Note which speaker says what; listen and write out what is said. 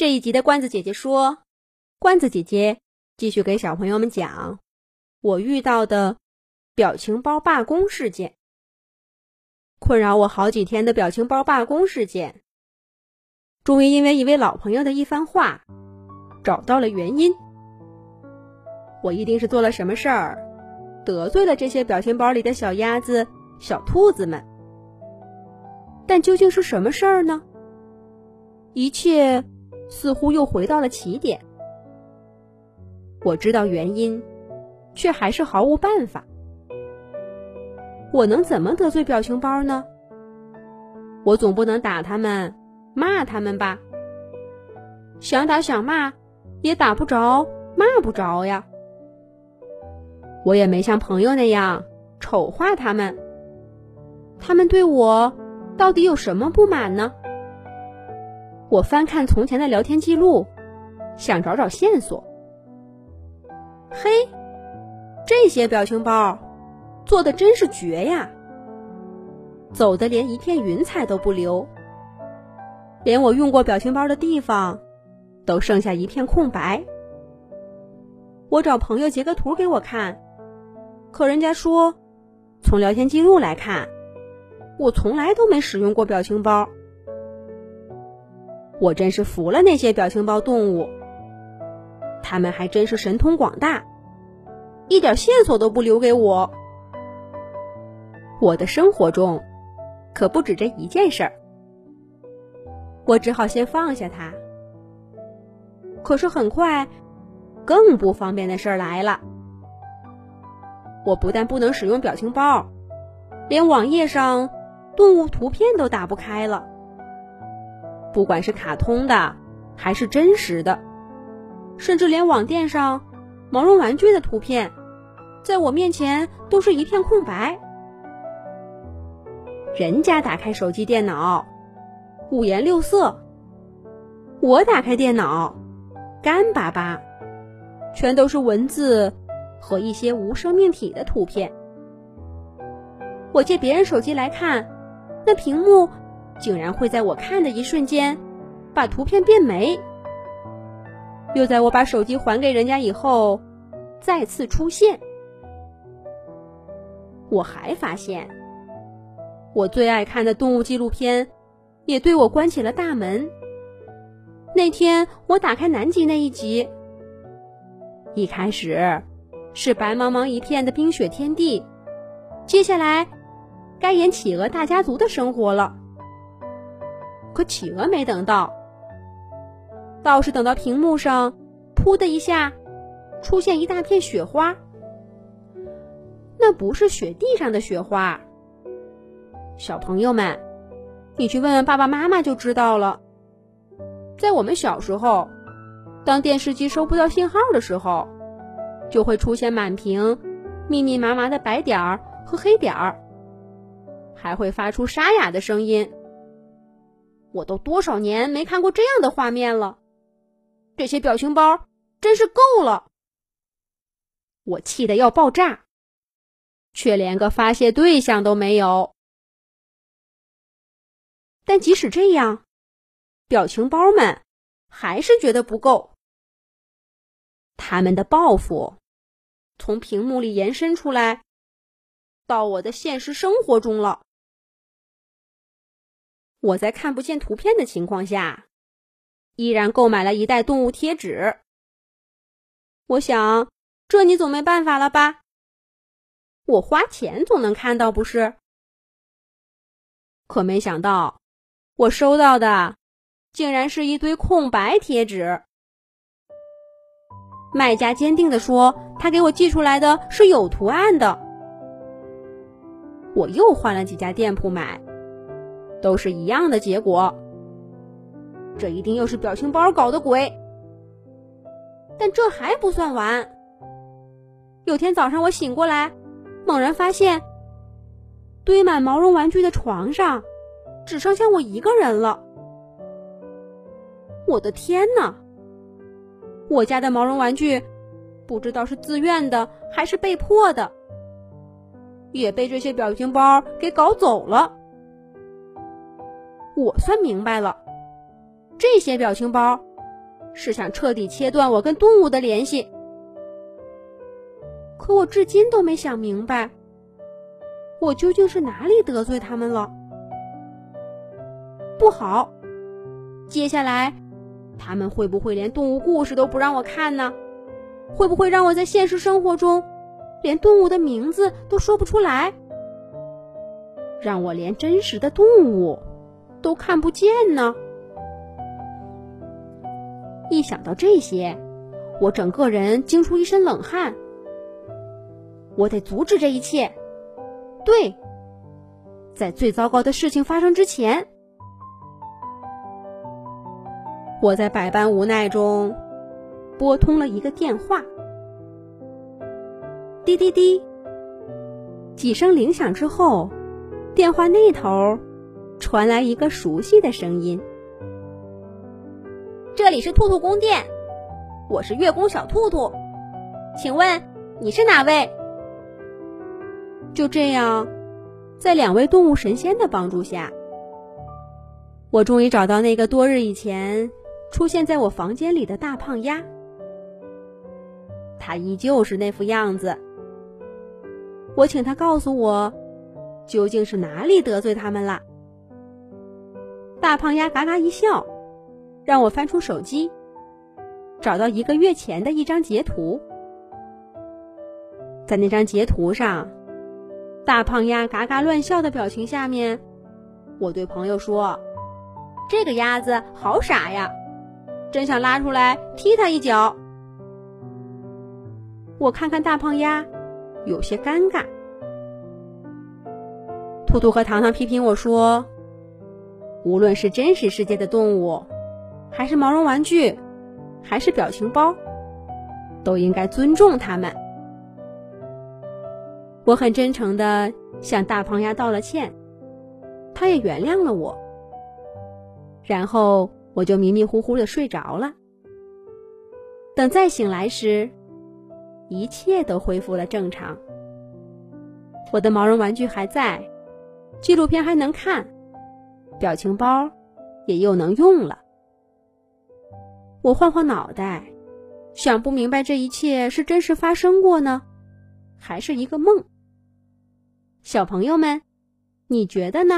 Speaker 1: 这一集的罐子姐姐说，罐子姐姐继续给小朋友们讲我遇到的表情包罢工事件。困扰我好几天的表情包罢工事件，终于因为一位老朋友的一番话，找到了原因。我一定是做了什么事儿，得罪了这些表情包里的小鸭子、小兔子们。但究竟是什么事儿呢？一切似乎又回到了起点。我知道原因，却还是毫无办法。我能怎么得罪表情包呢？我总不能打他们、骂他们吧？想打想骂，也打不着、骂不着呀。我也没像朋友那样丑化他们。他们对我到底有什么不满呢？我翻看从前的聊天记录，想找找线索。嘿，这些表情包。做的真是绝呀！走的连一片云彩都不留，连我用过表情包的地方都剩下一片空白。我找朋友截个图给我看，可人家说，从聊天记录来看，我从来都没使用过表情包。我真是服了那些表情包动物，他们还真是神通广大，一点线索都不留给我。我的生活中，可不止这一件事儿。我只好先放下它。可是很快，更不方便的事儿来了。我不但不能使用表情包，连网页上动物图片都打不开了。不管是卡通的，还是真实的，甚至连网店上毛绒玩具的图片，在我面前都是一片空白。人家打开手机、电脑，五颜六色；我打开电脑，干巴巴，全都是文字和一些无生命体的图片。我借别人手机来看，那屏幕竟然会在我看的一瞬间把图片变没，又在我把手机还给人家以后再次出现。我还发现。我最爱看的动物纪录片，也对我关起了大门。那天我打开南极那一集，一开始是白茫茫一片的冰雪天地，接下来该演企鹅大家族的生活了。可企鹅没等到，倒是等到屏幕上“噗”的一下出现一大片雪花，那不是雪地上的雪花。小朋友们，你去问问爸爸妈妈就知道了。在我们小时候，当电视机收不到信号的时候，就会出现满屏密密麻麻的白点儿和黑点儿，还会发出沙哑的声音。我都多少年没看过这样的画面了，这些表情包真是够了！我气得要爆炸，却连个发泄对象都没有。但即使这样，表情包们还是觉得不够。他们的报复从屏幕里延伸出来，到我的现实生活中了。我在看不见图片的情况下，依然购买了一袋动物贴纸。我想，这你总没办法了吧？我花钱总能看到，不是？可没想到。我收到的竟然是一堆空白贴纸。卖家坚定地说，他给我寄出来的是有图案的。我又换了几家店铺买，都是一样的结果。这一定又是表情包搞的鬼。但这还不算完。有天早上我醒过来，猛然发现堆满毛绒玩具的床上。只剩下我一个人了。我的天哪！我家的毛绒玩具，不知道是自愿的还是被迫的，也被这些表情包给搞走了。我算明白了，这些表情包是想彻底切断我跟动物的联系。可我至今都没想明白，我究竟是哪里得罪他们了？不好，接下来他们会不会连动物故事都不让我看呢？会不会让我在现实生活中连动物的名字都说不出来？让我连真实的动物都看不见呢？一想到这些，我整个人惊出一身冷汗。我得阻止这一切。对，在最糟糕的事情发生之前，我在百般无奈中拨通了一个电话。滴滴滴，几声铃响之后，电话那头传来一个熟悉的声音：“这里是兔兔宫殿，我是月宫小兔兔，请问你是哪位？”就这样，在两位动物神仙的帮助下，我终于找到那个多日以前出现在我房间里的大胖鸭。他依旧是那副样子。我请他告诉我，究竟是哪里得罪他们了。大胖鸭嘎嘎一笑，让我翻出手机，找到一个月前的一张截图，在那张截图上。大胖鸭嘎嘎乱笑的表情下面，我对朋友说：“这个鸭子好傻呀，真想拉出来踢它一脚。”我看看大胖鸭，有些尴尬。兔兔和糖糖批评我说：“无论是真实世界的动物，还是毛绒玩具，还是表情包，都应该尊重它们。”我很真诚的向大胖鸭道了歉，他也原谅了我。然后我就迷迷糊糊的睡着了。等再醒来时，一切都恢复了正常。我的毛绒玩具还在，纪录片还能看，表情包也又能用了。我晃晃脑袋，想不明白这一切是真实发生过呢，还是一个梦。小朋友们，你觉得呢？